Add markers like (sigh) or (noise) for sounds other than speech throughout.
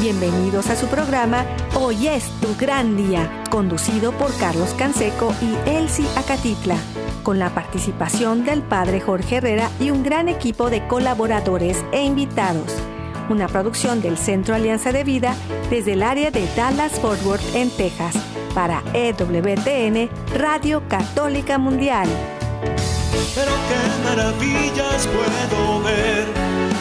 Bienvenidos a su programa Hoy es tu gran día, conducido por Carlos Canseco y Elsie Acatitla, con la participación del padre Jorge Herrera y un gran equipo de colaboradores e invitados. Una producción del Centro Alianza de Vida desde el área de Dallas Fort Worth en Texas para EWTN Radio Católica Mundial. Pero qué maravillas puedo ver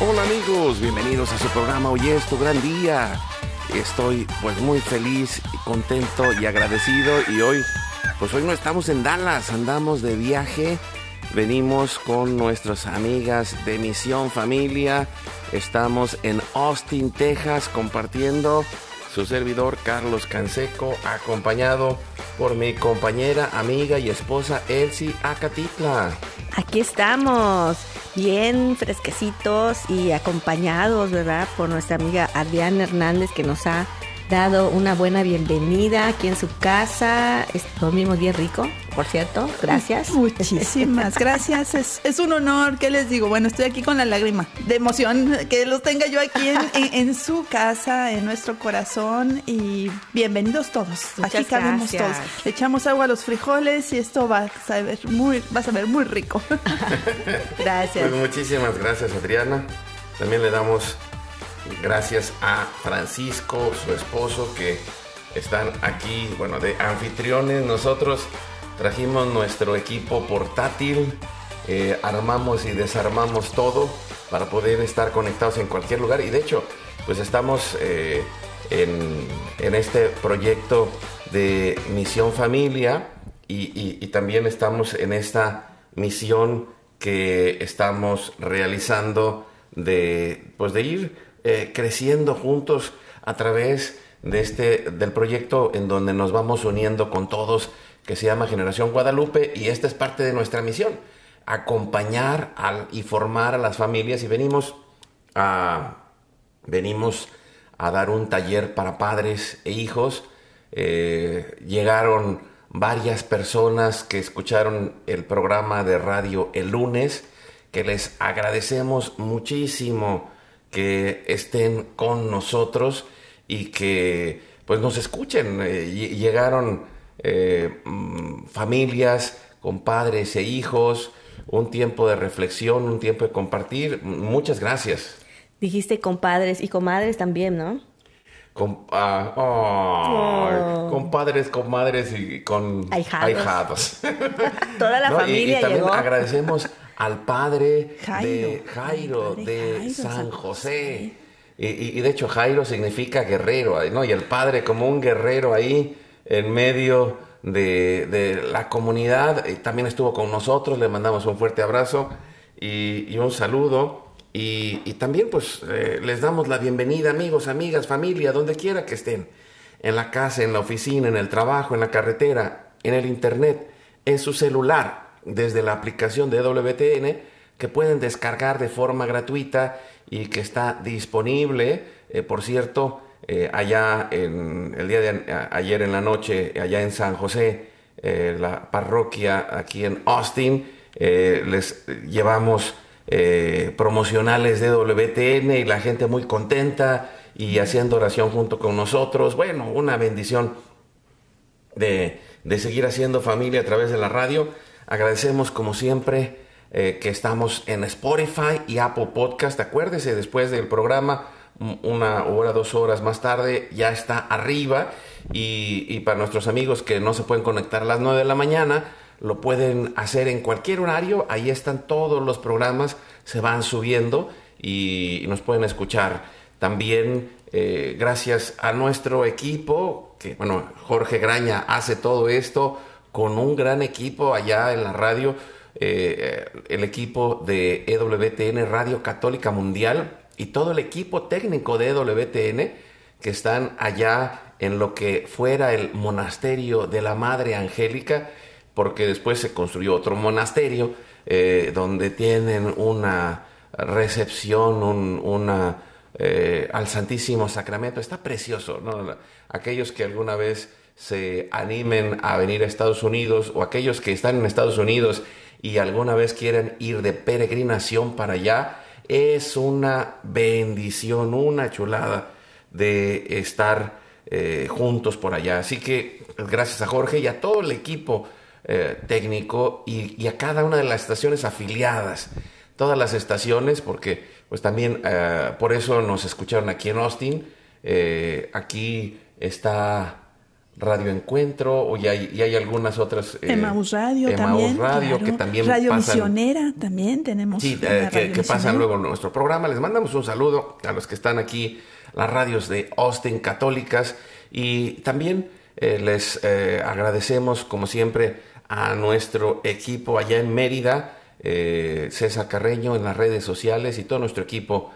Hola amigos, bienvenidos a su programa Hoy es tu gran día. Estoy pues muy feliz contento y agradecido y hoy pues hoy no estamos en Dallas, andamos de viaje. Venimos con nuestras amigas de Misión Familia. Estamos en Austin, Texas compartiendo su servidor Carlos Canseco acompañado por mi compañera, amiga y esposa Elsie Acatitla. Aquí estamos, bien fresquecitos y acompañados, ¿verdad? Por nuestra amiga Adriana Hernández que nos ha dado una buena bienvenida aquí en su casa. Dormimos bien rico, por cierto. Gracias. (laughs) Muchísimas gracias. Es, es, un honor. ¿Qué les digo? Bueno, estoy aquí con la lágrima de emoción que los tenga yo aquí en, en, en su casa, en nuestro corazón. Y bienvenidos todos. Muchas aquí cabemos gracias. todos. Le echamos agua a los frijoles y esto va a saber muy, va a saber muy rico. (laughs) Gracias. Pues muchísimas gracias Adriana. También le damos gracias a Francisco, su esposo, que están aquí, bueno, de anfitriones. Nosotros trajimos nuestro equipo portátil, eh, armamos y desarmamos todo para poder estar conectados en cualquier lugar. Y de hecho, pues estamos eh, en, este proyecto de Misión Familia y, y, y también estamos en esta misión que estamos realizando de, pues de ir eh, creciendo juntos a través de este del proyecto en donde nos vamos uniendo con todos que se llama Generación Guadalupe y esta es parte de nuestra misión acompañar al, y formar a las familias. Y venimos a venimos a dar un taller para padres e hijos. Eh, llegaron varias personas que escucharon el programa de radio el lunes que les agradecemos muchísimo que estén con nosotros y que pues nos escuchen. Eh, llegaron eh, familias con padres e hijos, un tiempo de reflexión, un tiempo de compartir. Muchas gracias. Dijiste compadres y comadres también, ¿no? Con, ah, oh, oh. con padres, con madres y con ahijados. ahijados. (laughs) Toda la (laughs) ¿No? familia y, y también llegó. agradecemos al padre Jairo. de Jairo, Padre de Jairo, San José. Y, de hecho Jairo significa guerrero, ¿no? Y el padre como un guerrero ahí en medio de, de la comunidad. eh, También estuvo con nosotros, le mandamos un fuerte abrazo y, y un saludo. Y, y también pues eh, les damos la bienvenida amigos, amigas, familia, donde quiera que estén. En la casa, en la oficina, en el trabajo, en la carretera, en el internet, en su celular, desde la aplicación de WTN que pueden descargar de forma gratuita y que está disponible, eh, por cierto, eh, allá en el día de ayer en la noche, allá en San José, eh, la parroquia aquí en Austin, les llevamos promocionales de WTN y la gente muy contenta y haciendo oración junto con nosotros. Bueno, una bendición de, de seguir haciendo familia a través de la radio. Agradecemos como siempre eh, que estamos en Spotify y Apple Podcast. Acuérdese, después del programa, una hora, dos horas más tarde, ya está arriba. Y, y para nuestros amigos que no se pueden conectar a las 9 de la mañana, lo pueden hacer en cualquier horario. Ahí están todos los programas, se van subiendo y nos pueden escuchar. También eh, gracias a nuestro equipo, que bueno, Jorge Graña hace todo esto con un gran equipo allá en la radio, eh, el equipo de EWTN Radio Católica Mundial y todo el equipo técnico de EWTN que están allá en lo que fuera el monasterio de la Madre Angélica, porque después se construyó otro monasterio eh, donde tienen una recepción, una eh, al Santísimo Sacramento. Está precioso, ¿no? Aquellos que alguna vez se animen a venir a Estados Unidos o aquellos que están en Estados Unidos y alguna vez quieren ir de peregrinación para allá, es una bendición, una chulada de estar eh, juntos por allá. Así que gracias a Jorge y a todo el equipo eh, técnico y, a cada una de las estaciones afiliadas, todas las estaciones, porque pues también eh, por eso nos escucharon aquí en Austin. aquí está Radio Encuentro y hay, hay algunas otras. Eh, Radio también. Radio, que también Radio Misionera también tenemos. Sí, que, que pasan luego nuestro programa. Les mandamos un saludo a los que están aquí las radios de Austin católicas y también eh, les eh, agradecemos como siempre a nuestro equipo allá en Mérida, eh, César Carreño en las redes sociales y todo nuestro equipo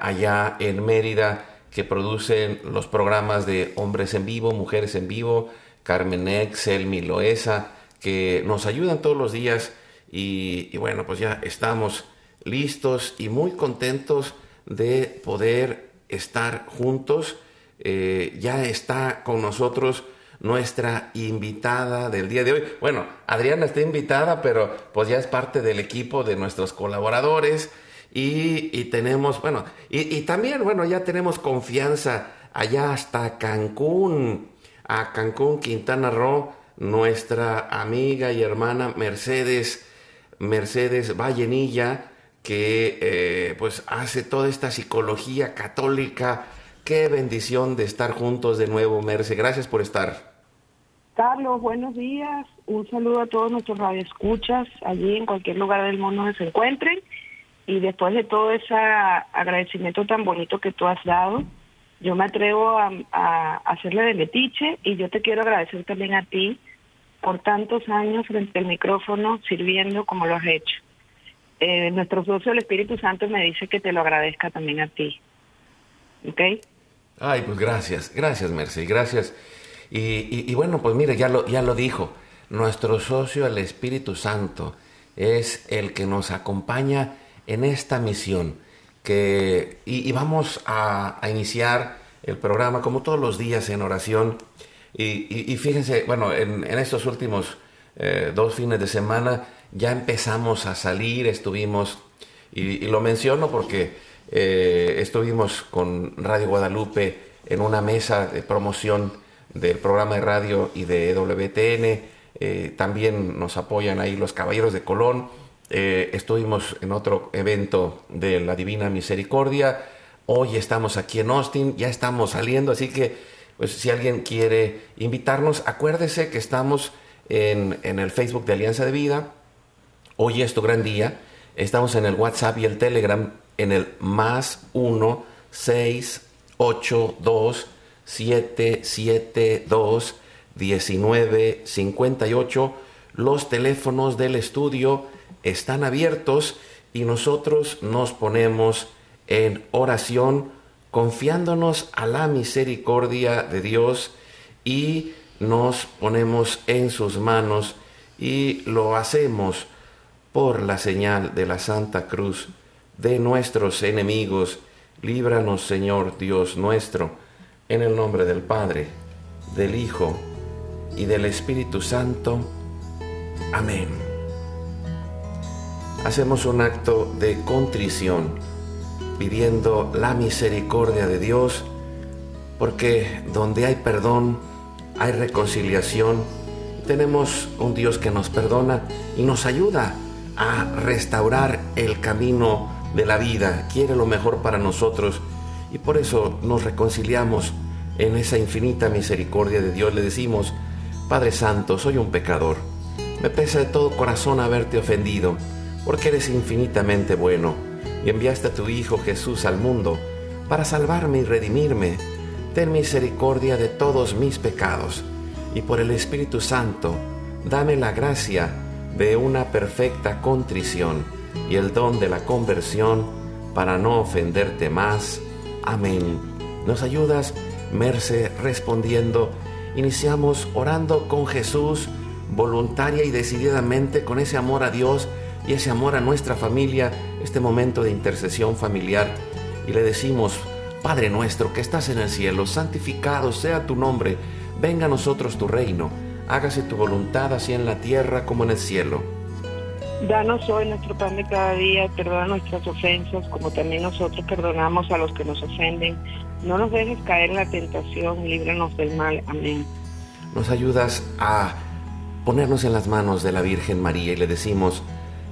allá en Mérida que producen los programas de Hombres en Vivo, Mujeres en Vivo, Carmen Excel, Miloesa, que nos ayudan todos los días y, bueno, pues ya estamos listos y muy contentos de poder estar juntos. Eh, ya está con nosotros nuestra invitada del día de hoy. Bueno, Adriana está invitada, pero pues ya es parte del equipo de nuestros colaboradores y, tenemos, bueno, y, también, bueno, ya tenemos confianza allá hasta Cancún, a Cancún, Quintana Roo, nuestra amiga y hermana Mercedes, Mercedes Vallenilla, que eh, pues hace toda esta psicología católica. Qué bendición de estar juntos de nuevo, Merce. Gracias por estar. Carlos, buenos días. Un saludo a todos nuestros radioescuchas allí en cualquier lugar del mundo donde se encuentren. Y después de todo ese agradecimiento tan bonito que tú has dado, yo me atrevo a, a hacerle de metiche y yo te quiero agradecer también a ti por tantos años frente al micrófono sirviendo como lo has hecho eh, nuestro socio, el Espíritu Santo, me dice que te lo agradezca también a ti. ¿Ok? Ay, pues gracias, gracias, Mercy, gracias. Y, bueno, pues mire, ya lo, ya lo dijo, nuestro socio, el Espíritu Santo, es el que nos acompaña en esta misión. Que, y, vamos a, iniciar el programa como todos los días en oración. Y, fíjense, bueno, en, estos últimos eh, dos fines de semana ya empezamos a salir, estuvimos, y, lo menciono porque eh, estuvimos con Radio Guadalupe en una mesa de promoción del programa de radio y de WTN, eh, también nos apoyan ahí los Caballeros de Colón, eh, estuvimos en otro evento de la Divina Misericordia, hoy estamos aquí en Austin, ya estamos saliendo, así que pues si alguien quiere invitarnos, acuérdese que estamos en, en el Facebook de Alianza de Vida, Hoy es tu gran día. Estamos en el WhatsApp y el Telegram en el más 1 6 8 2 7 7 2 19 58. Los teléfonos del estudio están abiertos y nosotros nos ponemos en oración confiándonos a la misericordia de Dios y nos ponemos en sus manos y lo hacemos por la señal de la Santa Cruz de nuestros enemigos, líbranos Señor Dios nuestro, en el nombre del Padre, del Hijo y del Espíritu Santo. Amén. Hacemos un acto de contrición pidiendo la misericordia de Dios, porque donde hay perdón, hay reconciliación. Tenemos un Dios que nos perdona y nos ayuda a restaurar el camino de la vida, quiere lo mejor para nosotros y por eso nos reconciliamos en esa infinita misericordia de Dios. Le decimos, Padre Santo, soy un pecador, Me pesa de todo corazón haberte ofendido, porque eres infinitamente bueno y enviaste a tu Hijo Jesús al mundo para salvarme y redimirme. Ten misericordia de todos mis pecados y por el Espíritu Santo, dame la gracia de una perfecta contrición y el don de la conversión para no ofenderte más. Amén. ¿Nos ayudas, Merce, respondiendo? Iniciamos orando con Jesús, voluntaria y decididamente, con ese amor a Dios y ese amor a nuestra familia, este momento de intercesión familiar. Y le decimos, Padre nuestro que estás en el cielo, santificado sea tu nombre, venga a nosotros tu reino, hágase tu voluntad así en la tierra como en el cielo. Danos hoy nuestro pan de cada día, perdona nuestras ofensas, como también nosotros perdonamos a los que nos ofenden. No nos dejes caer en la tentación, líbranos del mal. Amén. Nos ayudas a ponernos en las manos de la Virgen María y le decimos,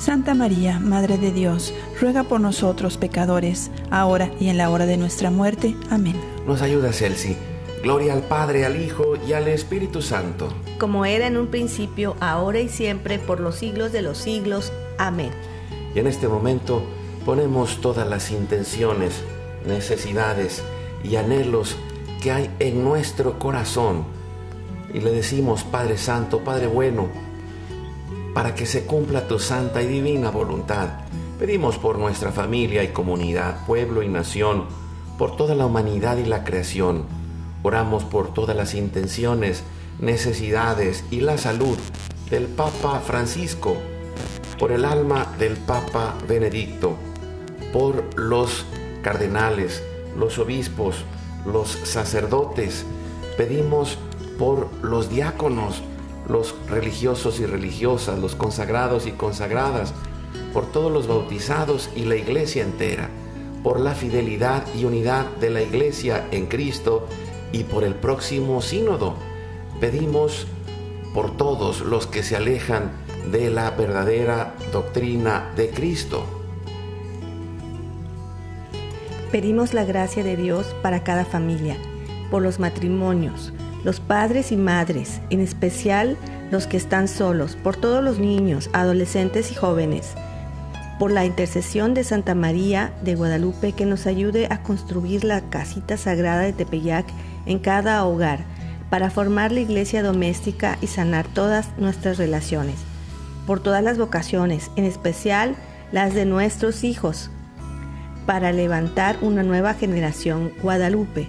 Santa María, Madre de Dios, ruega por nosotros pecadores, ahora y en la hora de nuestra muerte. Amén. Nos ayuda, Celsi. Gloria al Padre, al Hijo y al Espíritu Santo. Como era en un principio, ahora y siempre, por los siglos de los siglos. Amén. Y en este momento ponemos todas las intenciones, necesidades y anhelos que hay en nuestro corazón. Y le decimos, Padre Santo, Padre bueno, para que se cumpla tu santa y divina voluntad. Pedimos por nuestra familia y comunidad, pueblo y nación, por toda la humanidad y la creación. Oramos por todas las intenciones, necesidades y la salud del Papa Francisco, por el alma del Papa Benedicto, por los cardenales, los obispos, los sacerdotes. Pedimos por los diáconos, los religiosos y religiosas, los consagrados y consagradas, por todos los bautizados y la iglesia entera, por la fidelidad y unidad de la iglesia en Cristo y por el próximo sínodo. Pedimos por todos los que se alejan de la verdadera doctrina de Cristo. Pedimos la gracia de Dios para cada familia, por los matrimonios, los padres y madres, en especial los que están solos, por todos los niños, adolescentes y jóvenes, por la intercesión de Santa María de Guadalupe que nos ayude a construir la casita sagrada de Tepeyac en cada hogar, para formar la iglesia doméstica y sanar todas nuestras relaciones, por todas las vocaciones, en especial las de nuestros hijos, para levantar una nueva generación Guadalupe,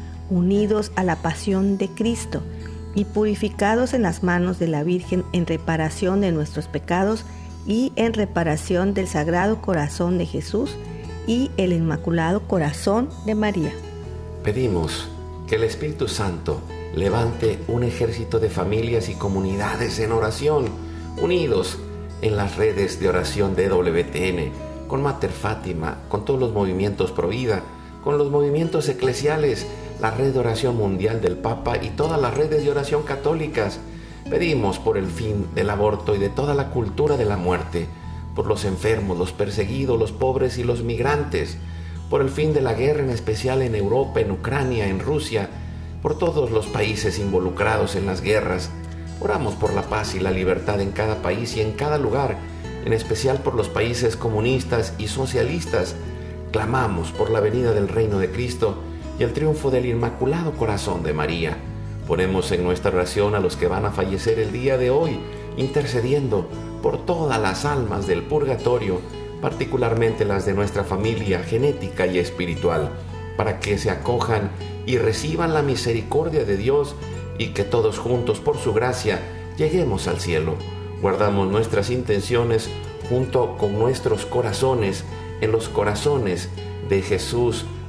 unidos a la pasión de Cristo y purificados en las manos de la Virgen en reparación de nuestros pecados y en reparación del Sagrado Corazón de Jesús y el Inmaculado Corazón de María. Pedimos que el Espíritu Santo levante un ejército de familias y comunidades en oración, unidos en las redes de oración de WTN, con Mater Fátima, con todos los movimientos pro vida, con los movimientos eclesiales, la red de oración mundial del Papa y todas las redes de oración católicas. Pedimos por el fin del aborto y de toda la cultura de la muerte, por los enfermos, los perseguidos, los pobres y los migrantes, por el fin de la guerra en especial en Europa, en Ucrania, en Rusia, por todos los países involucrados en las guerras. Oramos por la paz y la libertad en cada país y en cada lugar, en especial por los países comunistas y socialistas. Clamamos por la venida del reino de Cristo y el triunfo del Inmaculado Corazón de María. Ponemos en nuestra oración a los que van a fallecer el día de hoy, intercediendo por todas las almas del purgatorio, particularmente las de nuestra familia genética y espiritual, para que se acojan y reciban la misericordia de Dios y que todos juntos, por su gracia, lleguemos al cielo. Guardamos nuestras intenciones junto con nuestros corazones en los corazones de Jesús,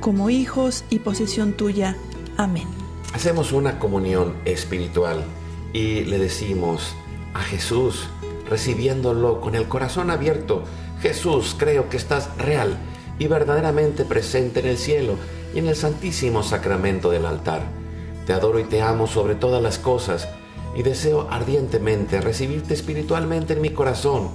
como hijos y posesión tuya. Amén. Hacemos una comunión espiritual y le decimos a Jesús, recibiéndolo con el corazón abierto, Jesús, creo que estás real y verdaderamente presente en el cielo y en el santísimo sacramento del altar. Te adoro y te amo sobre todas las cosas y deseo ardientemente recibirte espiritualmente en mi corazón.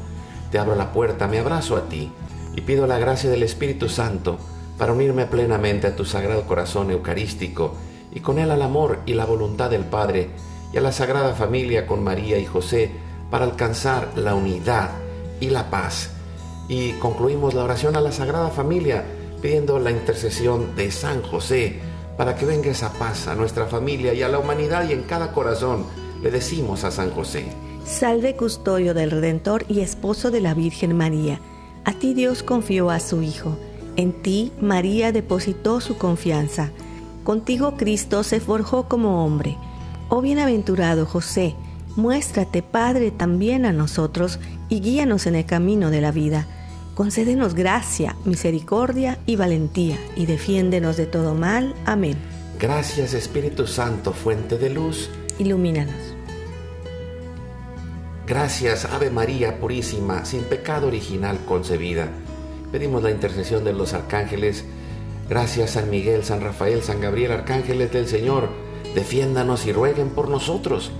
Te abro la puerta, me abrazo a ti y pido la gracia del Espíritu Santo para unirme plenamente a tu sagrado corazón eucarístico y con él al amor y la voluntad del Padre y a la Sagrada Familia con María y José para alcanzar la unidad y la paz. Y concluimos la oración a la Sagrada Familia pidiendo la intercesión de San José para que venga esa paz a nuestra familia y a la humanidad y en cada corazón. Le decimos a San José. Salve custodio del Redentor y esposo de la Virgen María. A ti Dios confió a su Hijo. En ti María depositó su confianza. Contigo Cristo se forjó como hombre. Oh bienaventurado José, muéstrate Padre también a nosotros y guíanos en el camino de la vida. Concédenos gracia, misericordia y valentía y defiéndenos de todo mal. Amén. Gracias Espíritu Santo, fuente de luz. Ilumínanos. Gracias Ave María Purísima, sin pecado original concebida. Pedimos la intercesión de los arcángeles Gracias San Miguel, San Rafael, San Gabriel, arcángeles del Señor, defiéndanos y rueguen por nosotros.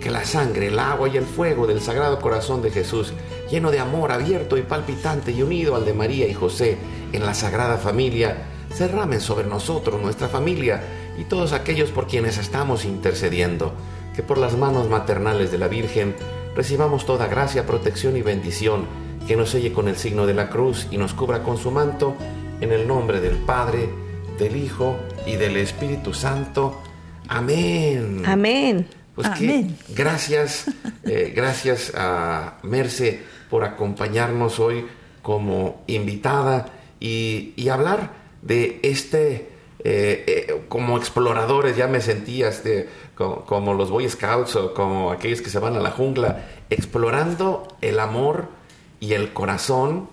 Que la sangre, el agua y el fuego del Sagrado Corazón de Jesús, lleno de amor abierto y palpitante y unido al de María y José en la Sagrada Familia, se sobre nosotros, nuestra familia y todos aquellos por quienes estamos intercediendo. Que por las manos maternales de la Virgen recibamos toda gracia, protección y bendición, que nos selle con el signo de la cruz y nos cubra con su manto en el nombre del Padre, del Hijo y del Espíritu Santo. Amén. Amén. Pues Amén. que gracias, eh, gracias a Merce por acompañarnos hoy como invitada y, y hablar de este, eh, eh, como exploradores, ya me sentía este, como, como los Boy Scouts o como aquellos que se van a la jungla, explorando el amor y el corazón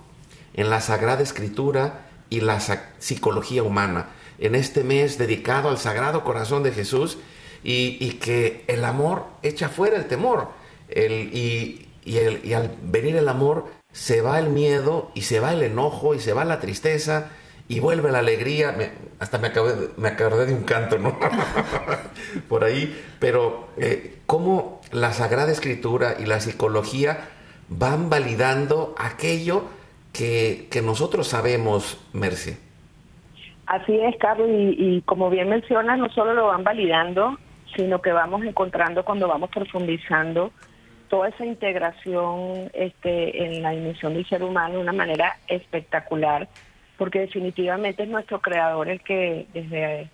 en la Sagrada Escritura y la psicología humana. En este mes dedicado al Sagrado Corazón de Jesús y, que el amor echa fuera el temor. El- y, y el- y al venir el amor se va el miedo y se va el enojo y se va la tristeza y vuelve la alegría. Hasta me acabé, me acordé de un canto, ¿no? (laughs) Por ahí. Pero eh, cómo la Sagrada Escritura y la psicología van validando aquello que, que nosotros sabemos, Merce. Así es, Carlos, y, y como bien mencionas, no solo lo van validando, sino que vamos encontrando cuando vamos profundizando toda esa integración este, en la dimensión del ser humano de una manera espectacular, porque definitivamente es nuestro creador el que desde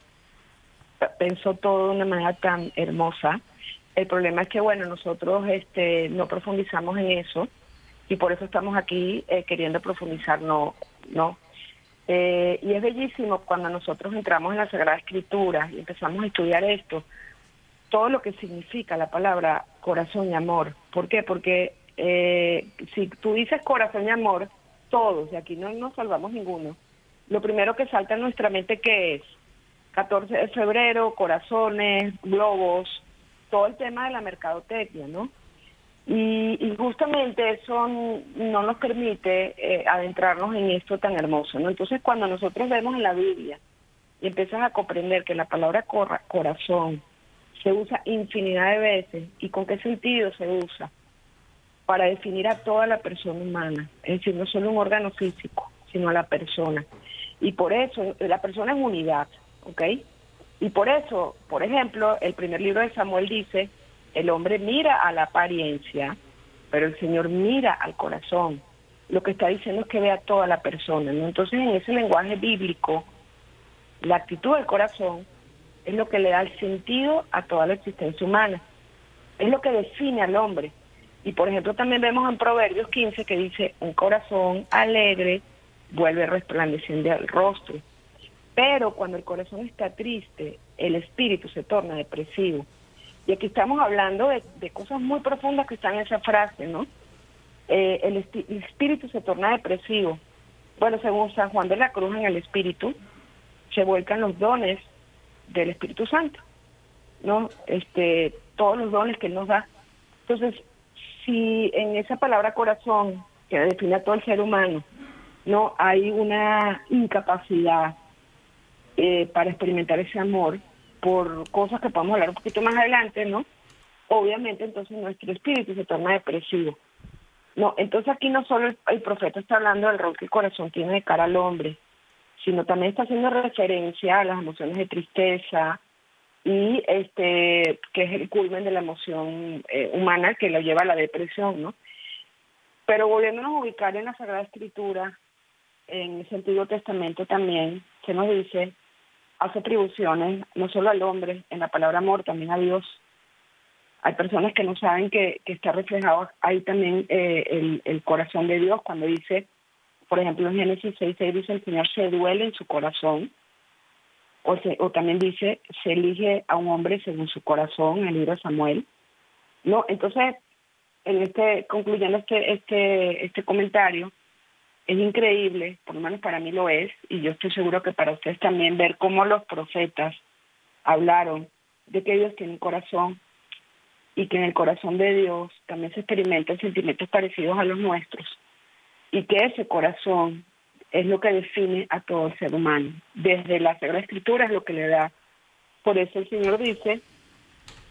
pensó todo de una manera tan hermosa. El problema es que, bueno, nosotros este, no profundizamos en eso y por eso estamos aquí eh, queriendo profundizar, no, no. Eh, y es bellísimo cuando nosotros entramos en la Sagrada Escritura y empezamos a estudiar esto, todo lo que significa la palabra corazón y amor. ¿Por qué? Porque eh, si tú dices corazón y amor, todos, y aquí no nos salvamos ninguno, lo primero que salta en nuestra mente que es 14 de febrero, corazones, globos, todo el tema de la mercadotecnia, ¿no? Y, justamente eso no nos permite eh, adentrarnos en esto tan hermoso, ¿no? Entonces cuando nosotros vemos en la Biblia y empiezas a comprender que la palabra corazón se usa infinidad de veces y con qué sentido se usa para definir a toda la persona humana, es decir, no solo un órgano físico, sino a la persona. Y por eso la persona es unidad, ¿ok? Y por eso, por ejemplo, el primer libro de Samuel dice, el hombre mira a la apariencia, pero el Señor mira al corazón. Lo que está diciendo es que ve a toda la persona. ¿no? Entonces, en ese lenguaje bíblico, la actitud del corazón es lo que le da el sentido a toda la existencia humana. Es lo que define al hombre. Y por ejemplo, también vemos en Proverbios 15 que dice, un corazón alegre vuelve resplandeciente al rostro. Pero cuando el corazón está triste, el espíritu se torna depresivo. Y aquí estamos hablando de, cosas muy profundas que están en esa frase, ¿no? Eh, el, espíritu se torna depresivo. Bueno, según San Juan de la Cruz, en el espíritu se vuelcan los dones del Espíritu Santo, ¿no? Este, todos los dones que él nos da. Entonces, si en esa palabra corazón, que define a todo el ser humano, no hay una incapacidad eh, para experimentar ese amor, por cosas que podemos hablar un poquito más adelante, ¿no? Obviamente entonces nuestro espíritu se torna depresivo. No, entonces aquí no solo el, profeta está hablando del rol que el corazón tiene de cara al hombre, sino también está haciendo referencia a las emociones de tristeza y este que es el culmen de la emoción eh, humana que lo lleva a la depresión, ¿no? Pero volviéndonos a ubicar en la Sagrada Escritura, en el Antiguo Testamento también, se nos dice hace atribuciones no solo al hombre, en la palabra amor también a Dios. Hay personas que no saben que, está reflejado ahí también eh, el, corazón de Dios cuando dice, por ejemplo en Génesis 6, 6 dice el Señor se duele en su corazón, o, o también dice se elige a un hombre según su corazón en el libro de Samuel. No, entonces, en este, concluyendo este, este, este comentario, es increíble, por lo menos para mí lo es, y yo estoy seguro que para ustedes también, ver cómo los profetas hablaron de que Dios tiene un corazón y que en el corazón de Dios también se experimentan sentimientos parecidos a los nuestros y que ese corazón es lo que define a todo el ser humano. Desde la Sagrada Escritura es lo que le da. Por eso el Señor dice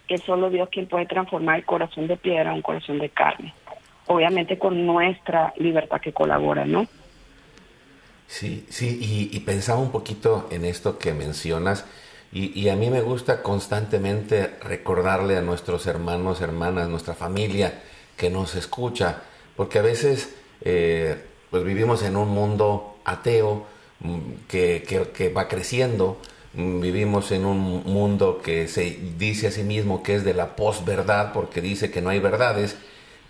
que solo Dios quien puede transformar el corazón de piedra a un corazón de carne obviamente con nuestra libertad que colabora, ¿no? Sí, sí, y, pensaba un poquito en esto que mencionas, y, a mí me gusta constantemente recordarle a nuestros hermanos, hermanas, nuestra familia que nos escucha, porque a veces eh, pues vivimos en un mundo ateo mm, que, que va creciendo, mm, vivimos en un mundo que se dice a sí mismo que es de la posverdad porque dice que no hay verdades,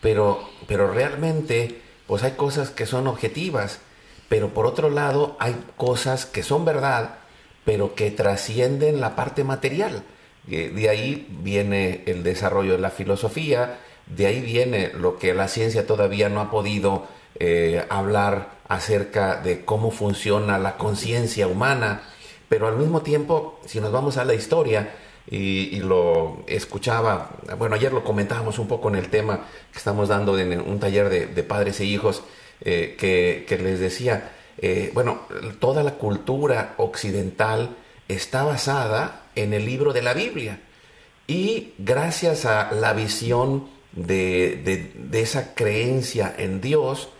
pero, pero realmente pues hay cosas que son objetivas, pero por otro lado hay cosas que son verdad, pero que trascienden la parte material. De ahí viene el desarrollo de la filosofía, de ahí viene lo que la ciencia todavía no ha podido eh, hablar acerca de cómo funciona la conciencia humana, pero al mismo tiempo, si nos vamos a la historia, y, lo escuchaba, bueno, ayer lo comentábamos un poco en el tema que estamos dando en un taller de, padres e hijos, eh, que, les decía, eh, bueno, toda la cultura occidental está basada en el libro de la Biblia. Y gracias a la visión de, de, esa creencia en Dios,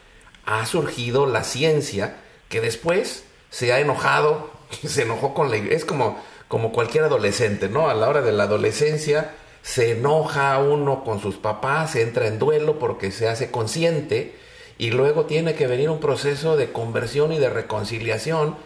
ha surgido la ciencia que después se ha enojado, (laughs) se enojó con la iglesia. Es como, como cualquier adolescente, ¿no? A la hora de la adolescencia se enoja uno con sus papás, se entra en duelo porque se hace consciente y luego tiene que venir un proceso de conversión y de reconciliación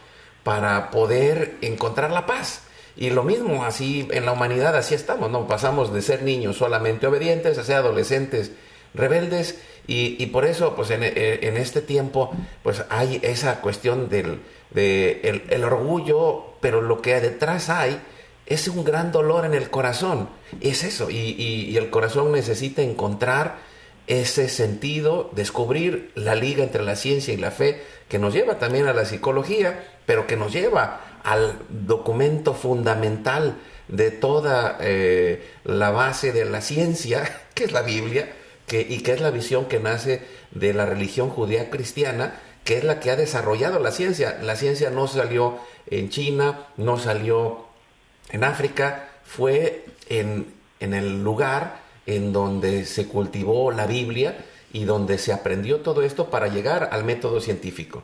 para poder encontrar la paz. Y lo mismo, así en la humanidad, así estamos, ¿no? Pasamos de ser niños solamente obedientes a ser adolescentes rebeldes y, por eso, pues en, en, este tiempo, pues hay esa cuestión del de el, orgullo, pero lo que detrás hay es un gran dolor en el corazón. Es eso, y, el corazón necesita encontrar ese sentido, descubrir la liga entre la ciencia y la fe, que nos lleva también a la psicología, pero que nos lleva al documento fundamental de toda eh, la base de la ciencia, (laughs) que es la Biblia, y que es la visión que nace de la religión judía cristiana, que es la que ha desarrollado la ciencia. La ciencia no salió en China, no salió en África, fue en, en el lugar en donde se cultivó la Biblia y donde se aprendió todo esto para llegar al método científico.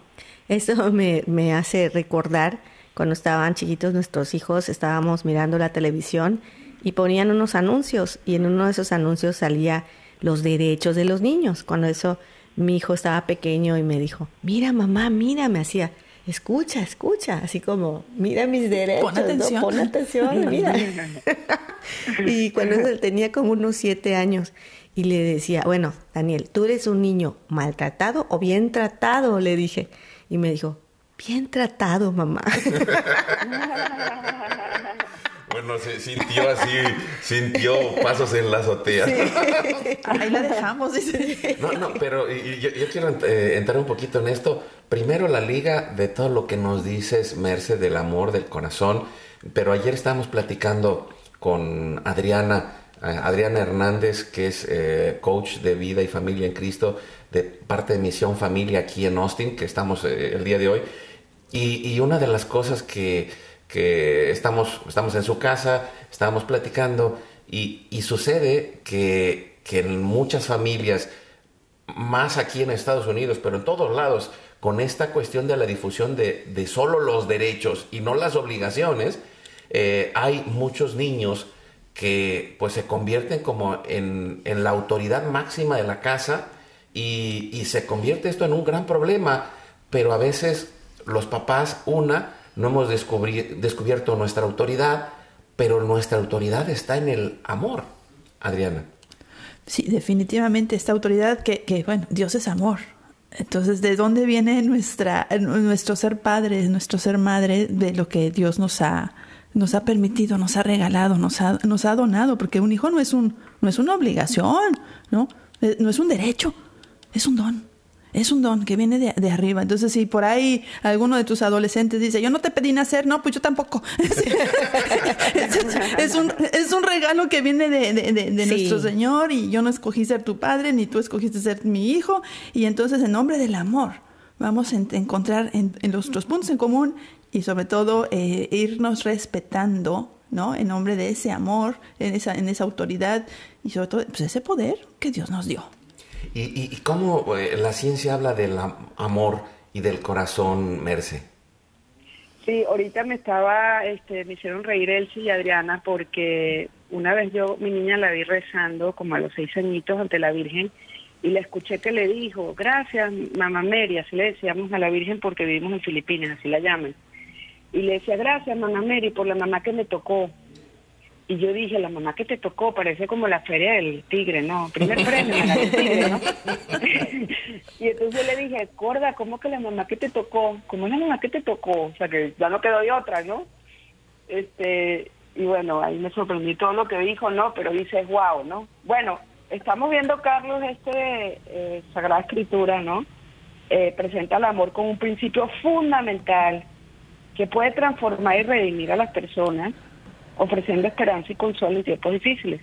Eso me, me hace recordar cuando estaban chiquitos nuestros hijos, estábamos mirando la televisión y ponían unos anuncios y en uno de esos anuncios salía los derechos de los niños. Cuando eso mi hijo estaba pequeño y me dijo, mira mamá, mira, me hacía, escucha, escucha, así como, mira mis derechos, pon atención, pon atención (laughs) mira. (laughs) y cuando él tenía como unos siete años y le decía, bueno, Daniel, ¿tú eres un niño maltratado o bien tratado? Le dije. Y me dijo, bien tratado, mamá. (laughs) Bueno, se sintió así, sintió pasos en la azotea. (laughs) Ahí la dejamos. No, no, pero yo, quiero eh, entrar un poquito en esto. Primero la liga de todo lo que nos dices, Merce, del amor, del corazón. Pero ayer estábamos platicando con Adriana, eh, Adriana Hernández, que es eh, coach de vida y familia en Cristo, de parte de Misión Familia aquí en Austin, que estamos el día de hoy. y una de las cosas que que estamos, estamos en su casa, estábamos platicando y, sucede que, en muchas familias, más aquí en Estados Unidos, pero en todos lados, con esta cuestión de la difusión de, de solo los derechos y no las obligaciones, eh, hay muchos niños que pues se convierten como en, en la autoridad máxima de la casa y, y, se convierte esto en un gran problema, pero a veces los papás, una, no hemos descubierto nuestra autoridad, pero nuestra autoridad está en el amor, Adriana. Sí, definitivamente esta autoridad que, que bueno, Dios es amor. Entonces, ¿de dónde viene nuestra, nuestro ser padre, nuestro ser madre, de lo que Dios nos ha, nos ha permitido, nos ha regalado, nos ha, nos ha donado? Porque un hijo no es, un, no es una obligación, ¿no? Eh, no es un derecho, es un don. Es un don que viene de, arriba. Entonces, si por ahí alguno de tus adolescentes dice, yo no te pedí nacer, no, pues yo tampoco. (laughs) es, un, es un regalo que viene de, nuestro Señor y yo no escogí ser tu padre, ni tú escogiste ser mi hijo. Y entonces, en nombre del amor, vamos a encontrar en, nuestros puntos en común y sobre todo eh, irnos respetando, ¿no? En nombre de ese amor, en esa, en esa autoridad y sobre todo pues, ese poder que Dios nos dio. ¿Y, cómo eh, la ciencia habla del amor y del corazón, Merce? Sí, ahorita me estaba, este, me hicieron reír Elsie y Adriana porque una vez yo, mi niña la vi rezando como a los seis añitos ante la Virgen y la escuché que le dijo, gracias mamá Mary, así le decíamos a la Virgen porque vivimos en Filipinas, así la llaman. Y le decía, gracias mamá Mary por la mamá que me tocó. Y yo dije, la mamá que te tocó parece como la feria del tigre, ¿no? Primer premio, la del tigre, ¿no? (laughs) y entonces le dije, Corda, ¿cómo que la mamá que te tocó? ¿Cómo es la mamá que te tocó? O sea, que ya no quedó de otra, ¿no? Este, y bueno, ahí me sorprendí todo lo que dijo, ¿no? Pero dice, wow, ¿no? Bueno, estamos viendo, Carlos, este eh, Sagrada Escritura, ¿no? Eh, presenta el amor como un principio fundamental que puede transformar y redimir a las personas ofreciendo esperanza y consuelo en tiempos difíciles.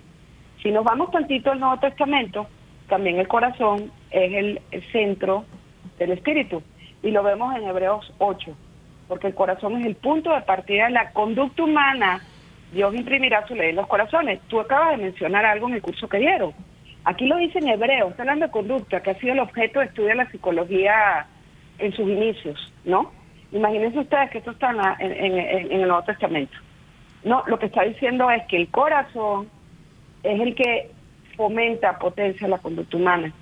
Si nos vamos tantito al Nuevo Testamento, también el corazón es el, centro del espíritu y lo vemos en Hebreos 8, porque el corazón es el punto de partida de la conducta humana. Dios imprimirá su ley en los corazones. Tú acabas de mencionar algo en el curso que dieron. Aquí lo dice en Hebreos, está hablando de conducta, que ha sido el objeto de estudio de la psicología en sus inicios, ¿no? Imagínense ustedes que esto está en el Nuevo Testamento. No, lo que está diciendo es que el corazón es el que fomenta, potencia la conducta humana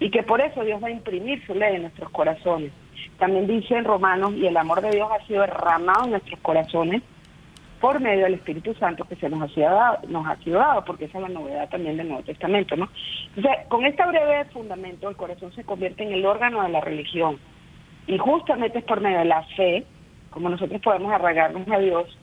y que por eso Dios va a imprimir su ley en nuestros corazones. También dice en Romanos, y el amor de Dios ha sido derramado en nuestros corazones por medio del Espíritu Santo que se nos ha sido dado, nos ha sido dado porque esa es la novedad también del Nuevo Testamento, ¿no? Entonces, con este breve fundamento, el corazón se convierte en el órgano de la religión. Y justamente es por medio de la fe, como nosotros podemos arraigarnos a Dios,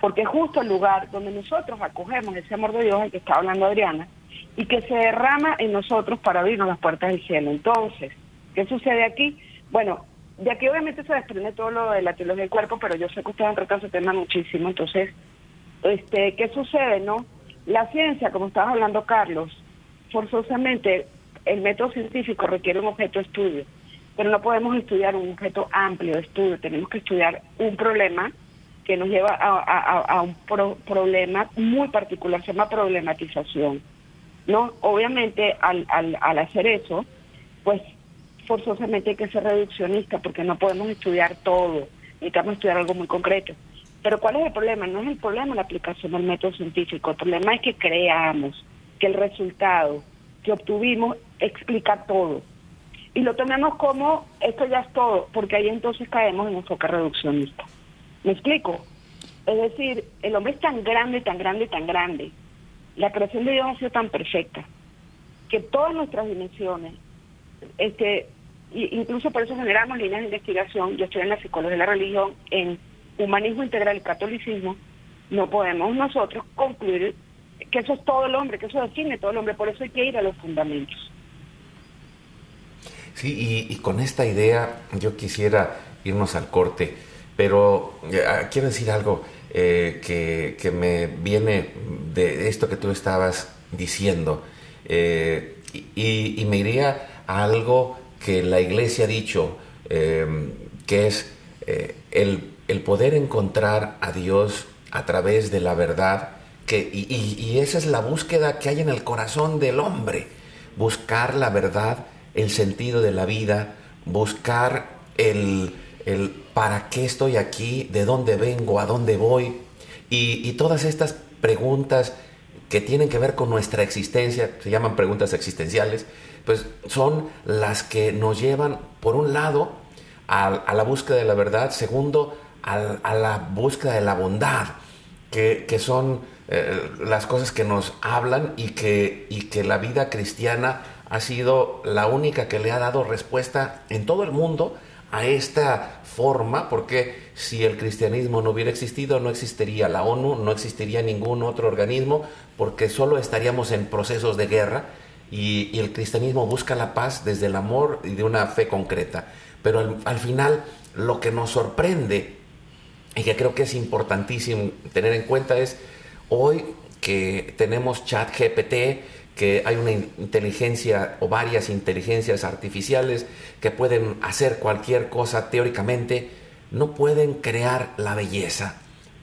porque justo el lugar donde nosotros acogemos ese amor de Dios al que está hablando Adriana, y que se derrama en nosotros para abrirnos las puertas del cielo. Entonces, ¿qué sucede aquí? Bueno, de aquí obviamente se desprende todo lo de la teología del cuerpo, pero yo sé que ustedes han tratado ese tema muchísimo. Entonces, este, ¿qué sucede, no? La ciencia, como estabas hablando, Carlos, forzosamente el método científico requiere un objeto de estudio, pero no podemos estudiar un objeto amplio de estudio, tenemos que estudiar un problema que nos lleva a, un problema muy particular, se llama problematización. ¿no? Obviamente, al, al, al hacer eso, pues forzosamente hay que ser reduccionista porque no podemos estudiar todo, necesitamos estudiar algo muy concreto. Pero ¿cuál es el problema? No es el problema la aplicación del método científico, el problema es que creamos que el resultado que obtuvimos explica todo. Y lo tomemos como esto ya es todo, porque ahí entonces caemos en un enfoque reduccionista. ¿Me explico? Es decir, el hombre es tan grande, tan grande, tan grande. La creación de Dios ha sido tan perfecta que todas nuestras dimensiones, este, incluso por eso generamos líneas de investigación. Yo estoy en la psicología de la religión, en humanismo integral y catolicismo. No podemos nosotros concluir que eso es todo el hombre, que eso define todo el hombre. Por eso hay que ir a los fundamentos. Sí, y, con esta idea yo quisiera irnos al corte, pero eh, ah, quiero decir algo eh, que, me viene de esto que tú estabas diciendo, eh, y, me iría a algo que la iglesia ha dicho, que es el, el, poder encontrar a Dios a través de la verdad, que, y esa es la búsqueda que hay en el corazón del hombre, buscar la verdad el sentido de la vida, buscar el, el para qué estoy aquí, de dónde vengo, a dónde voy, y, todas estas preguntas que tienen que ver con nuestra existencia, se llaman preguntas existenciales, pues son las que nos llevan, por un lado, a, la búsqueda de la verdad, segundo, a, la búsqueda de la bondad, que, son eh, las cosas que nos hablan y que, y que la vida cristiana ha sido la única que le ha dado respuesta en todo el mundo a esta forma, porque si el cristianismo no hubiera existido, no existiría la ONU, no existiría ningún otro organismo, porque solo estaríamos en procesos de guerra y, el cristianismo busca la paz desde el amor y de una fe concreta. Pero al, al final lo que nos sorprende y que creo que es importantísimo tener en cuenta es hoy que tenemos chat GPT, que hay una inteligencia o varias inteligencias artificiales que pueden hacer cualquier cosa teóricamente, no pueden crear la belleza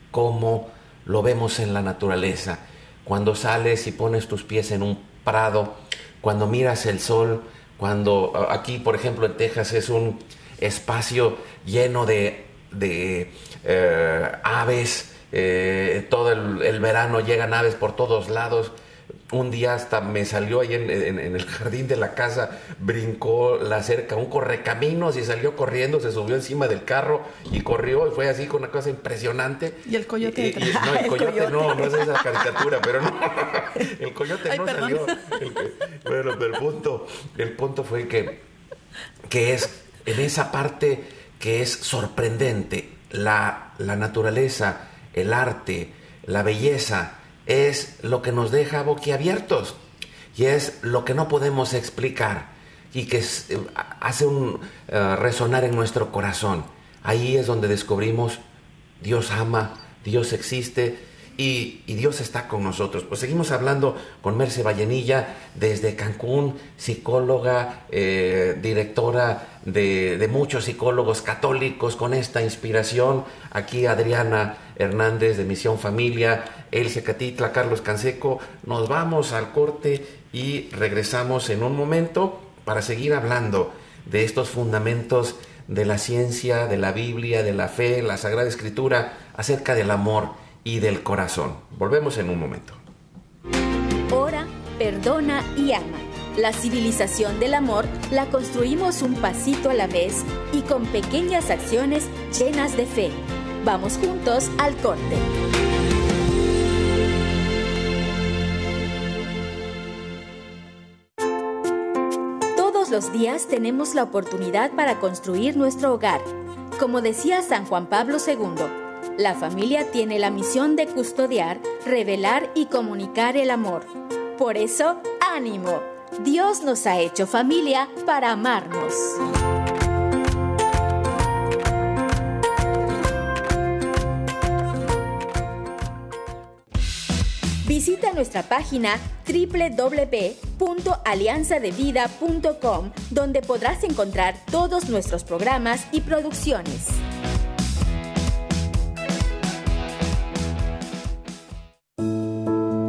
como lo vemos en la naturaleza. Cuando sales y pones tus pies en un prado, cuando miras el sol, cuando aquí, por ejemplo, en Texas es un espacio lleno de, eh, aves, eh, todo el verano llegan aves por todos lados un día hasta me salió ahí en, el jardín de la casa, brincó la cerca, un correcaminos y salió corriendo, se subió encima del carro y corrió y fue así con una cosa impresionante. ¿Y el coyote? no, (laughs) el, coyote, no, no es esa caricatura, pero no, (laughs) el coyote no salió. bueno, pero el punto, el punto fue que, que es en esa parte que es sorprendente, la, la naturaleza, el arte, la belleza, es lo que nos deja boquiabiertos y es lo que no podemos explicar y que eh, hace eh, resonar en nuestro corazón. Ahí es donde descubrimos Dios ama, Dios existe y, Dios está con nosotros. Pues seguimos hablando con Merce Vallenilla desde Cancún, psicóloga, eh, directora de, de, muchos psicólogos católicos con esta inspiración. Aquí Adriana Hernández de Misión Familia, Elsie Catitla, Carlos Canseco. Nos vamos al corte y regresamos en un momento para seguir hablando de estos fundamentos de la ciencia, de la Biblia, de la fe, la Sagrada Escritura, acerca del amor y del corazón. Volvemos en un momento. Ora, perdona y ama. La civilización del amor la construimos un pasito a la vez y con pequeñas acciones llenas de fe. Vamos juntos al corte. Todos los días tenemos la oportunidad para construir nuestro hogar. Como decía San Juan Pablo II, la familia tiene la misión de custodiar, revelar y comunicar el amor. Por eso, ánimo. Dios nos ha hecho familia para amarnos. Nuestra página www.alianzadevida.com donde podrás encontrar todos nuestros programas y producciones.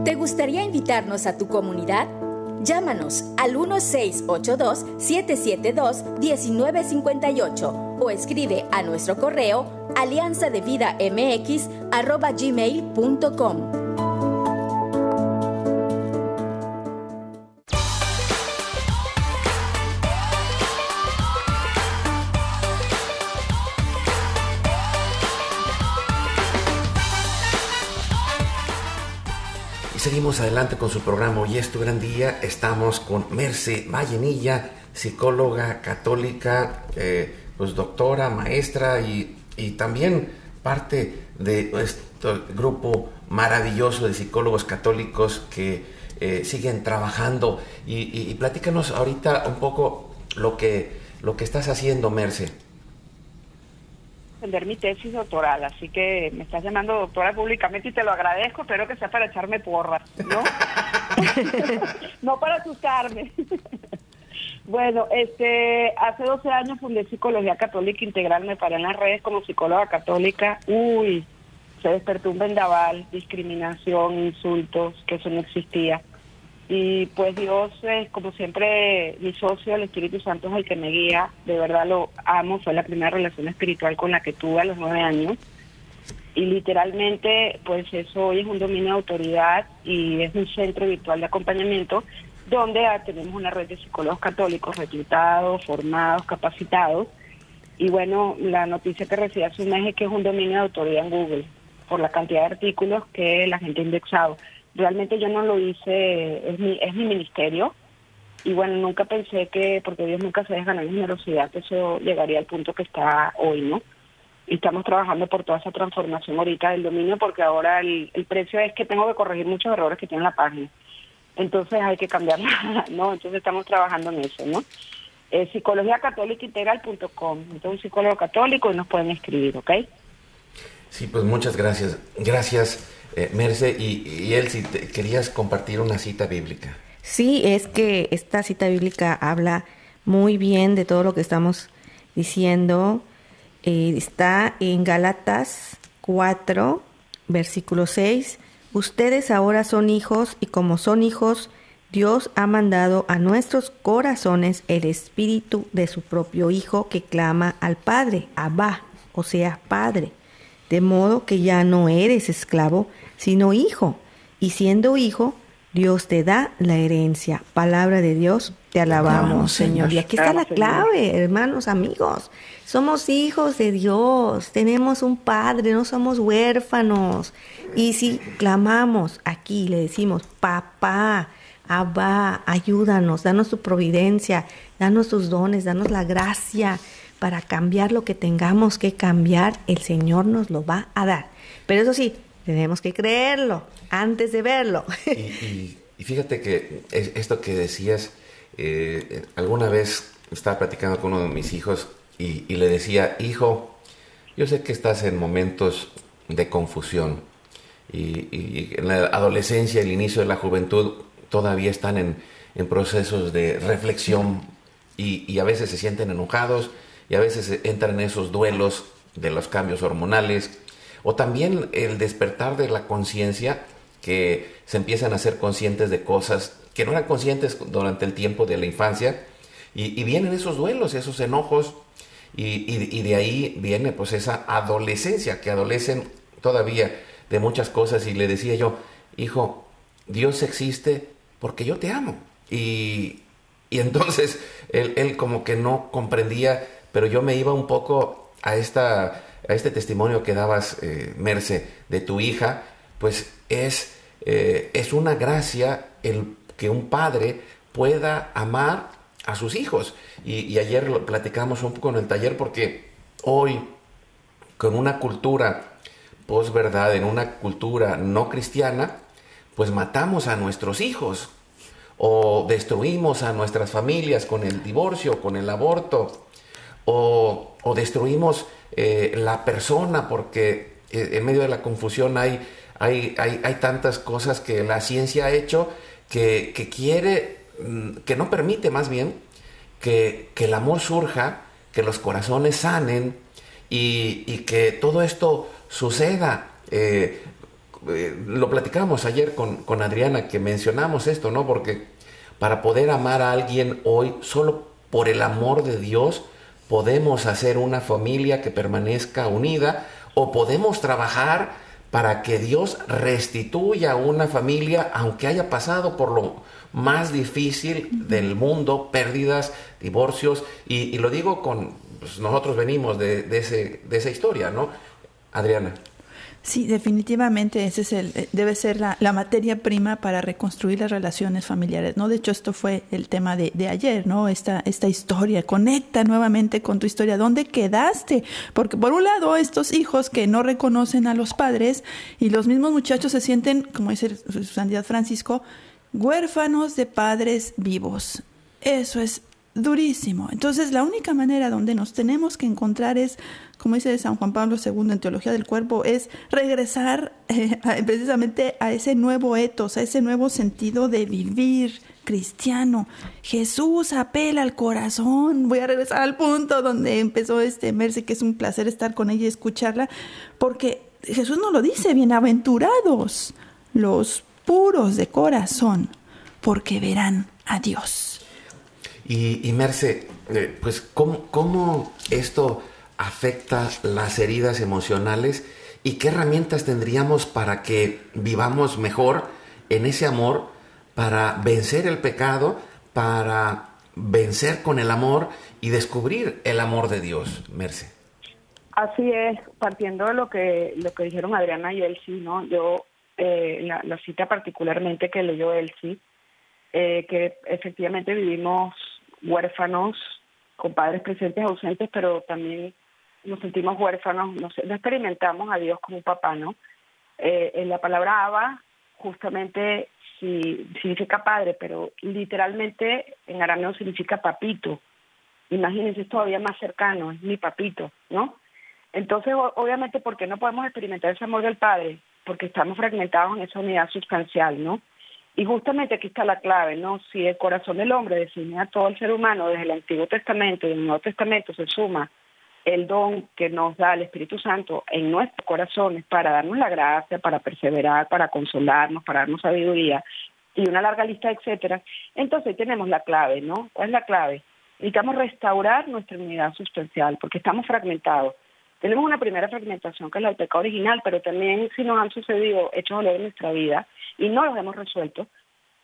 ¿Te gustaría invitarnos a tu comunidad? Llámanos al 1682-772-1958 o escribe a nuestro correo alianzadevidamx.gmail.com. seguimos adelante con su programa. Hoy es tu gran día. Estamos con Merce Vallenilla, psicóloga católica, eh, pues doctora, maestra y, también parte de este grupo maravilloso de psicólogos católicos que eh, siguen trabajando. Y, y, platícanos ahorita un poco lo que, lo que estás haciendo, Merce defender mi tesis doctoral, así que me estás llamando doctora públicamente y te lo agradezco, espero que sea para echarme porras, ¿no? (laughs) no para asustarme. (laughs) bueno, este, hace 12 años fundé Psicología Católica Integral, me paré en las redes como psicóloga católica, uy, se despertó un vendaval, discriminación, insultos, que eso no existía. Y pues Dios, es como siempre, mi socio, el Espíritu Santo es el que me guía, de verdad lo amo, fue la primera relación espiritual con la que tuve a los nueve años. Y literalmente, pues eso hoy es un dominio de autoridad y es un centro virtual de acompañamiento donde tenemos una red de psicólogos católicos reclutados, formados, capacitados. Y bueno, la noticia que recibí hace un mes es que es un dominio de autoridad en Google por la cantidad de artículos que la gente ha indexado realmente yo no lo hice, es mi, es mi ministerio. Y bueno, nunca pensé que, porque Dios nunca se deja ganar generosidad, que eso llegaría al punto que está hoy, ¿no? Y estamos trabajando por toda esa transformación ahorita del dominio, porque ahora el, precio es que tengo que corregir muchos errores que tiene la página. Entonces hay que cambiarla, (laughs) ¿no? Entonces estamos trabajando en eso, ¿no? Eh. Entonces, un psicólogo católico y nos pueden escribir, ¿ok? Sí, pues muchas gracias. Gracias eh, Merce, y, él, si querías compartir una cita bíblica. Sí, es que esta cita bíblica habla muy bien de todo lo que estamos diciendo. Eh, está en Galatas 4, versículo 6. Ustedes ahora son hijos y como son hijos, Dios ha mandado a nuestros corazones el espíritu de su propio Hijo que clama al Padre, Abba, o sea, Padre de modo que ya no eres esclavo, sino hijo, y siendo hijo, Dios te da la herencia. Palabra de Dios, te alabamos, Señor. Y aquí está la clave, hermanos, amigos. Somos hijos de Dios, tenemos un Padre, no somos huérfanos. Y si clamamos aquí, le decimos, papá, Abba, ayúdanos, danos tu providencia, danos tus dones, danos la gracia para cambiar lo que tengamos que cambiar, el Señor nos lo va a dar. Pero eso sí, tenemos que creerlo antes de verlo. Y, fíjate que esto que decías, eh, alguna vez estaba platicando con uno de mis hijos y, y le decía, hijo, yo sé que estás en momentos de confusión y, en la adolescencia, el inicio de la juventud, todavía están en, en procesos de reflexión y, a veces se sienten enojados y a veces entran en esos duelos de los cambios hormonales o también el despertar de la conciencia que se empiezan a ser conscientes de cosas que no eran conscientes durante el tiempo de la infancia y, vienen esos duelos, esos enojos y, de ahí viene pues esa adolescencia que adolecen todavía de muchas cosas y le decía yo, hijo, Dios existe porque yo te amo y, entonces él, él como que no comprendía pero yo me iba un poco a, esta, a este testimonio que dabas, eh, Merce, de tu hija, pues es, eh, es una gracia el que un padre pueda amar a sus hijos. Y, ayer lo platicamos un poco en el taller porque hoy, con una cultura posverdad, en una cultura no cristiana, pues matamos a nuestros hijos o destruimos a nuestras familias con el divorcio, con el aborto, o, destruimos eh, la persona porque eh, en medio de la confusión hay, hay, hay, tantas cosas que la ciencia ha hecho que, quiere, mm, que no permite más bien que, el amor surja, que los corazones sanen y, que todo esto suceda. Eh, lo platicamos ayer con, con, Adriana, que mencionamos esto, ¿no? Porque para poder amar a alguien hoy, solo por el amor de Dios, podemos hacer una familia que permanezca unida o podemos trabajar para que Dios restituya una familia, aunque haya pasado por lo más difícil del mundo, pérdidas, divorcios, y, lo digo con, pues, nosotros venimos de, de, ese, de esa historia, ¿no? Adriana. Sí, definitivamente ese es el, eh, debe ser la, materia prima para reconstruir las relaciones familiares, ¿no? De hecho, esto fue el tema de, de, ayer, ¿no? Esta, esta historia, conecta nuevamente con tu historia, ¿dónde quedaste? Porque por un lado, estos hijos que no reconocen a los padres y los mismos muchachos se sienten, como dice santidad Francisco, huérfanos de padres vivos. Eso es durísimo. Entonces, la única manera donde nos tenemos que encontrar es como dice San Juan Pablo II en Teología del Cuerpo, es regresar eh, precisamente a ese nuevo etos, a ese nuevo sentido de vivir cristiano. Jesús apela al corazón. Voy a regresar al punto donde empezó este Merce, que es un placer estar con ella y escucharla, porque Jesús nos lo dice, bienaventurados los puros de corazón, porque verán a Dios. Y, y Merce, eh, pues, ¿cómo, ¿cómo esto afecta las heridas emocionales y qué herramientas tendríamos para que vivamos mejor en ese amor, para vencer el pecado, para vencer con el amor y descubrir el amor de Dios, Merce. Así es, partiendo de lo que lo que dijeron Adriana y Elsie, ¿no? Yo eh, la, cita particularmente que leyó Elsie, eh, que efectivamente vivimos huérfanos con padres presentes ausentes, pero también nos sentimos huérfanos, no, no experimentamos a Dios como papá, ¿no? Eh, en la palabra Abba, justamente sí, significa padre, pero literalmente en arameo significa papito. Imagínense, es todavía más cercano, es mi papito, ¿no? Entonces, obviamente, ¿por qué no podemos experimentar ese amor del Padre? Porque estamos fragmentados en esa unidad sustancial, ¿no? Y justamente aquí está la clave, ¿no? Si el corazón del hombre define a todo el ser humano desde el Antiguo Testamento y el Nuevo Testamento se suma el don que nos da el Espíritu Santo en nuestros corazones para darnos la gracia, para perseverar, para consolarnos, para darnos sabiduría y una larga lista, etcétera. Entonces tenemos la clave, ¿no? ¿Cuál es la clave? Necesitamos restaurar nuestra unidad sustancial porque estamos fragmentados. Tenemos una primera fragmentación que es la del pecado original, pero también si nos han sucedido hechos dolor en nuestra vida y no los hemos resuelto.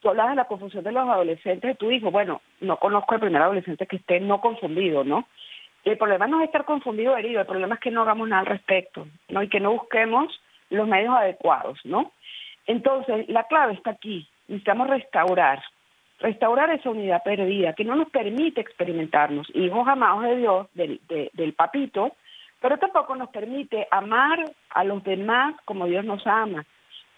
Tú hablas de la confusión de los adolescentes de tu hijo. Bueno, no conozco al primer adolescente que esté no confundido, ¿no? El problema no es estar confundido o herido, el problema es que no hagamos nada al respecto, ¿no? Y que no busquemos los medios adecuados, ¿no? Entonces, la clave está aquí. Necesitamos restaurar, restaurar esa unidad perdida que no nos permite experimentarnos hijos amados de Dios, del, del papito, pero tampoco nos permite amar a los demás como Dios nos ama.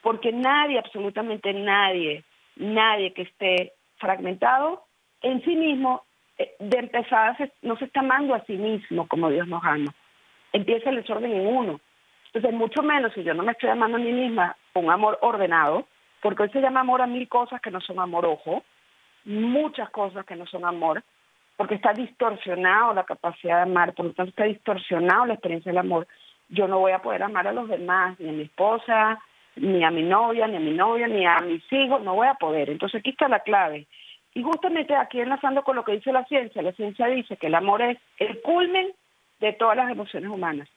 Porque nadie, absolutamente nadie, nadie que esté fragmentado en sí mismo eh, de empezada no se está amando a sí mismo como Dios nos ama. Empieza el desorden en uno. Entonces, mucho menos si yo no me estoy amando a mí misma con amor ordenado, porque hoy se llama amor a mil cosas que no son amor, ojo, muchas cosas que no son amor, porque está distorsionado la capacidad de amar, por lo tanto está distorsionado la experiencia del amor. Yo no voy a poder amar a los demás, ni a mi esposa, ni a mi novia, ni a mi novia, ni a mis hijos, no voy a poder. Entonces aquí está la clave. Y justamente aquí enlazando con lo que dice la ciencia, la ciencia dice que el amor es el culmen de todas las emociones humanas.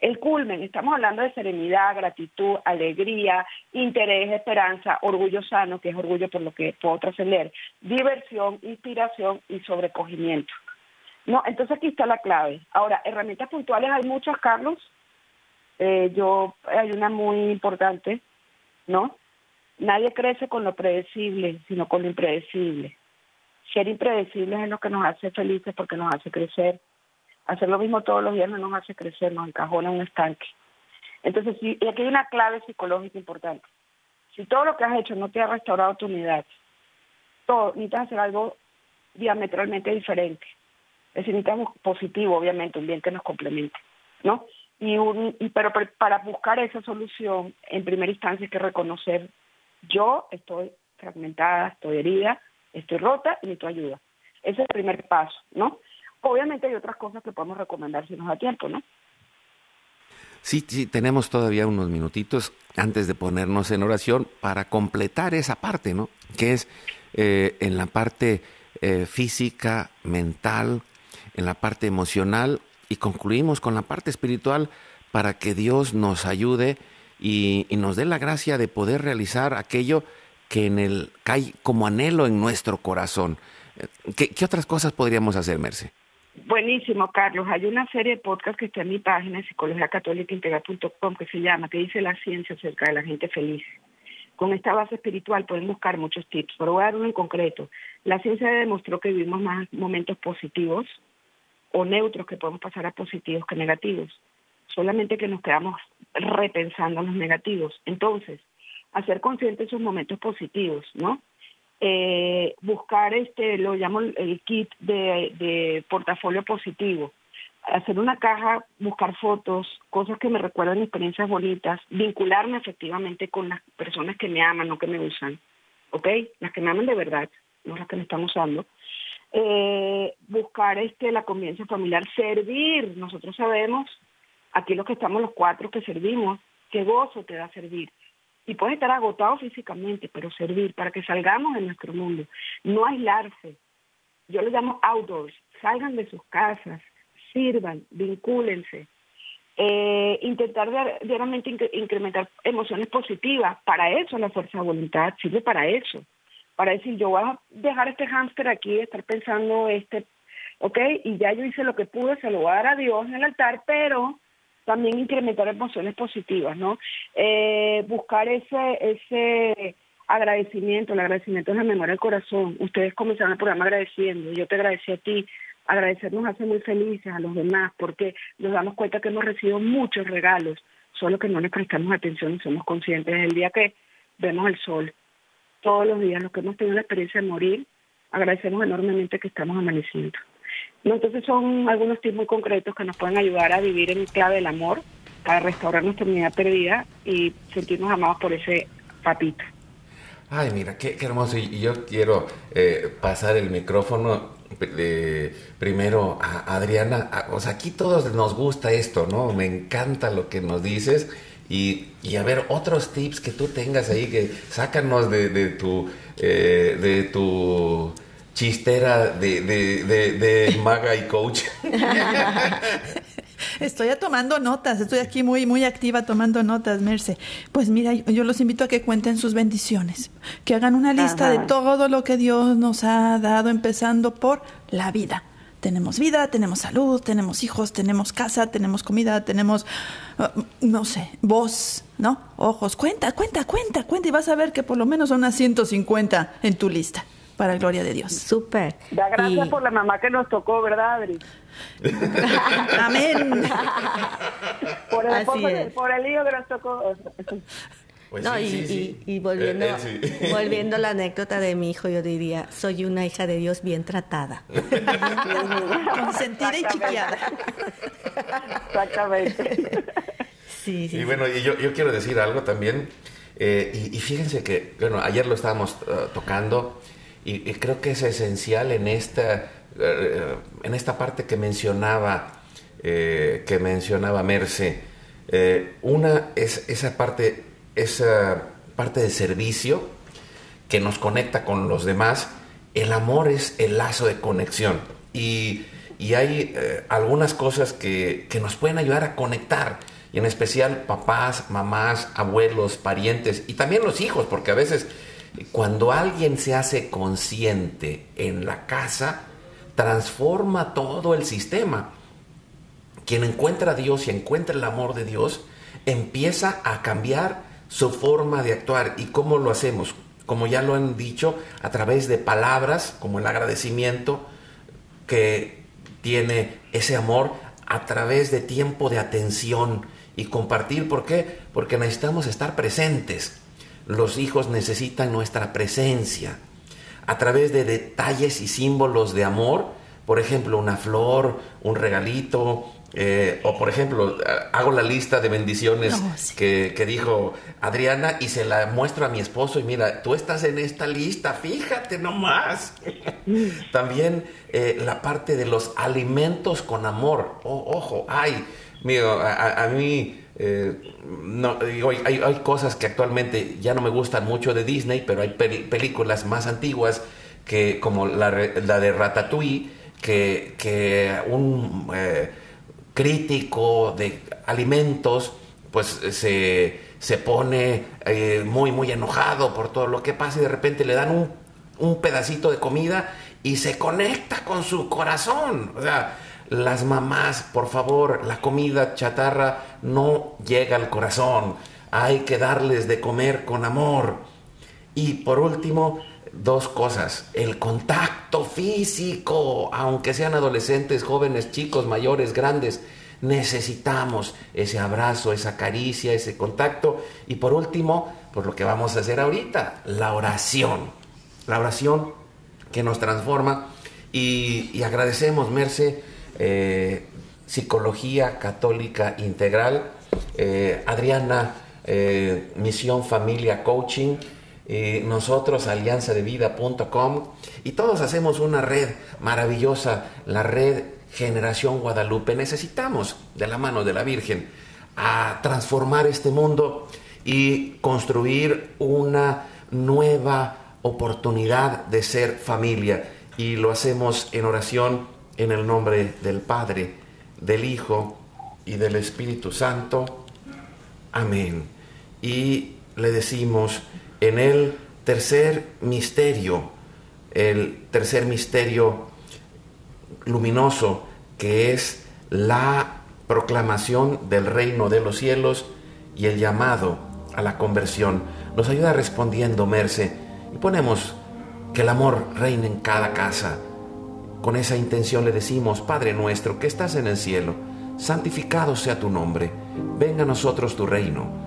El culmen, estamos hablando de serenidad, gratitud, alegría, interés, esperanza, orgullo sano, que es orgullo por lo que puedo trascender, diversión, inspiración y sobrecogimiento. No, entonces aquí está la clave. Ahora, herramientas puntuales hay muchas, Carlos. Eh, yo hay una muy importante, ¿no? Nadie crece con lo predecible, sino con lo impredecible. Ser impredecibles es lo que nos hace felices porque nos hace crecer. Hacer lo mismo todos los días no nos hace crecer, nos encajona en un estanque. Entonces, y aquí hay una clave psicológica importante. Si todo lo que has hecho no te ha restaurado tu unidad, necesitas hacer algo diametralmente diferente. Es decir, necesitamos positivo, obviamente, un bien que nos complemente, ¿no? Y un, pero para buscar esa solución, en primera instancia hay que reconocer, yo estoy fragmentada, estoy herida, estoy rota y necesito ayuda. Ese es el primer paso, ¿no? Obviamente hay otras cosas que podemos recomendar si nos da tiempo, ¿no? Sí, sí, tenemos todavía unos minutitos antes de ponernos en oración para completar esa parte, ¿no? Que es eh, en la parte eh, física, mental, en la parte emocional y concluimos con la parte espiritual para que Dios nos ayude y, nos dé la gracia de poder realizar aquello que en el cae como anhelo en nuestro corazón. ¿Qué, qué otras cosas podríamos hacer, Merce? Buenísimo, Carlos. Hay una serie de podcast que está en mi página, psicologiacatólicaintegral.com, que se llama, que dice la ciencia acerca de la gente feliz. Con esta base espiritual pueden buscar muchos tips, pero voy a dar uno en concreto. La ciencia demostró que vivimos más momentos positivos o neutros que podemos pasar a positivos que negativos. Solamente que nos quedamos repensando los negativos. Entonces, hacer consciente esos momentos positivos, ¿no? eh, buscar este, lo llamo el kit de, de portafolio positivo, hacer una caja, buscar fotos, cosas que me recuerdan experiencias bonitas, vincularme efectivamente con las personas que me aman, no que me usan, ¿ok? Las que me aman de verdad, no las que me están usando. Eh, buscar este la convivencia familiar, servir, nosotros sabemos, aquí los que estamos los cuatro que servimos, qué gozo te da servir y puede estar agotado físicamente, pero servir para que salgamos de nuestro mundo, no aislarse. Yo lo llamo outdoors, salgan de sus casas, sirvan, vincúlense, eh, intentar diariamente incrementar emociones positivas. Para eso la fuerza de voluntad sirve para eso. Para decir, yo voy a dejar este hámster aquí, estar pensando este, ok, y ya yo hice lo que pude, se lo voy a dar a Dios en el altar, pero también incrementar emociones positivas, ¿no? Eh, buscar ese, ese agradecimiento, el agradecimiento es la memoria del corazón. Ustedes comenzaron el programa agradeciendo, yo te agradecí a ti. Agradecer nos hace muy felices a los demás porque nos damos cuenta que hemos recibido muchos regalos, solo que no les prestamos atención y somos conscientes. del día que vemos el sol, todos los días, los que hemos tenido la experiencia de morir, agradecemos enormemente que estamos amaneciendo. Entonces son algunos tips muy concretos que nos pueden ayudar a vivir en clave del amor, para restaurar nuestra unidad perdida y sentirnos amados por ese papito. Ay, mira, qué, hermoso. Y yo quiero eh, pasar el micrófono primero a Adriana. o sea, aquí todos nos gusta esto, ¿no? Me encanta lo que nos dices. Y, a ver, otros tips que tú tengas ahí, que sácanos de, tu... Eh, de tu chistera de, de, maga y coach. (laughs) Estoy tomando notas, estoy aquí muy, muy activa tomando notas, Merce. Pues mira, yo los invito a que cuenten sus bendiciones, que hagan una lista de todo lo que Dios nos ha dado, empezando por la vida. Tenemos vida, tenemos salud, tenemos hijos, tenemos casa, tenemos comida, tenemos, uh, no sé, voz, ¿no? Ojos. Cuenta, cuenta, cuenta, cuenta y vas a ver que por lo menos son unas 150 en tu lista para gloria de Dios. Súper. Da gracias por la mamá que nos tocó, ¿verdad, Adri? (laughs) Amén. (laughs) por, el, por, el hijo que nos tocó. Pues no, y, volviendo, eh, (laughs) volviendo a la anécdota de mi hijo, yo diría, soy una hija de Dios bien tratada. (laughs) Consentida y chiquiada. Exactamente. Sí, sí. Y bueno, y yo, yo quiero decir algo también. Eh, y, fíjense que, bueno, ayer lo estábamos uh, tocando y, creo que es esencial en esta, eh, en esta parte que mencionaba, eh, que mencionaba Merce. Eh, una es esa parte, esa parte de servicio que nos conecta con los demás. El amor es el lazo de conexión. Y, hay algunas cosas que, que nos pueden ayudar a conectar y en especial papás, mamás, abuelos, parientes y también los hijos, porque a veces cuando alguien se hace consciente en la casa, transforma todo el sistema. Quien encuentra a Dios y encuentra el amor de Dios, empieza a cambiar su forma de actuar. ¿Y cómo lo hacemos? Como ya lo han dicho, a través de palabras como el agradecimiento que tiene ese amor, a través de tiempo de atención y compartir. ¿Por qué? Porque necesitamos estar presentes los hijos necesitan nuestra presencia. a través de detalles y símbolos de amor, por ejemplo, una flor, un regalito, eh, o por ejemplo, hago la lista de bendiciones que, que, dijo Adriana y se la muestro a mi esposo y mira, tú estás en esta lista, fíjate nomás. (laughs) También eh, la parte de los alimentos con amor. ojo, ay, a, mí eh, no, hay, hay, cosas que actualmente ya no me gustan mucho de Disney, pero hay películas más antiguas que como la, la de Ratatouille, que, que un crítico de alimentos, pues se, se pone eh, muy, muy enojado por todo lo que pasa y de repente le dan un, un pedacito de comida y se conecta con su corazón. O sea, las mamás, por favor, la comida chatarra no llega al corazón. Hay que darles de comer con amor. Y por último, dos cosas. El contacto físico, aunque sean adolescentes, jóvenes, chicos, mayores, grandes, necesitamos ese abrazo, esa caricia, ese contacto. Y por último, por lo que vamos a hacer ahorita, la oración. La oración que nos transforma. Y, agradecemos, Merce, eh, Psicología Católica Integral, eh, Adriana, eh, Misión Familia Coaching eh, nosotros alianzadevida.com y todos hacemos una red maravillosa, la red Generación Guadalupe. Necesitamos de la mano de la Virgen a transformar este mundo y construir una nueva oportunidad de ser familia. Y lo hacemos en oración en el nombre del Padre, del Hijo y del Espíritu Santo. Amén. Y le decimos, en el tercer misterio, el tercer misterio luminoso que es la proclamación del reino de los cielos y el llamado a la conversión. Nos ayuda respondiendo, Merce, y ponemos que el amor reine en cada casa. Con esa intención le decimos, Padre nuestro que estás en el cielo, santificado sea tu nombre, venga a nosotros tu reino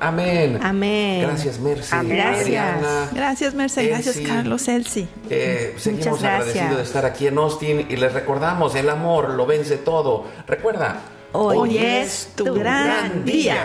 Amén. Amén. Gracias, Mercy. Gracias. Adriana. Gracias, Merced. Gracias. Carlos, Elsie. Eh, seguimos Muchas gracias. agradecidos de estar aquí en Austin y les recordamos, el amor lo vence todo. Recuerda, Hoy es tu gran día.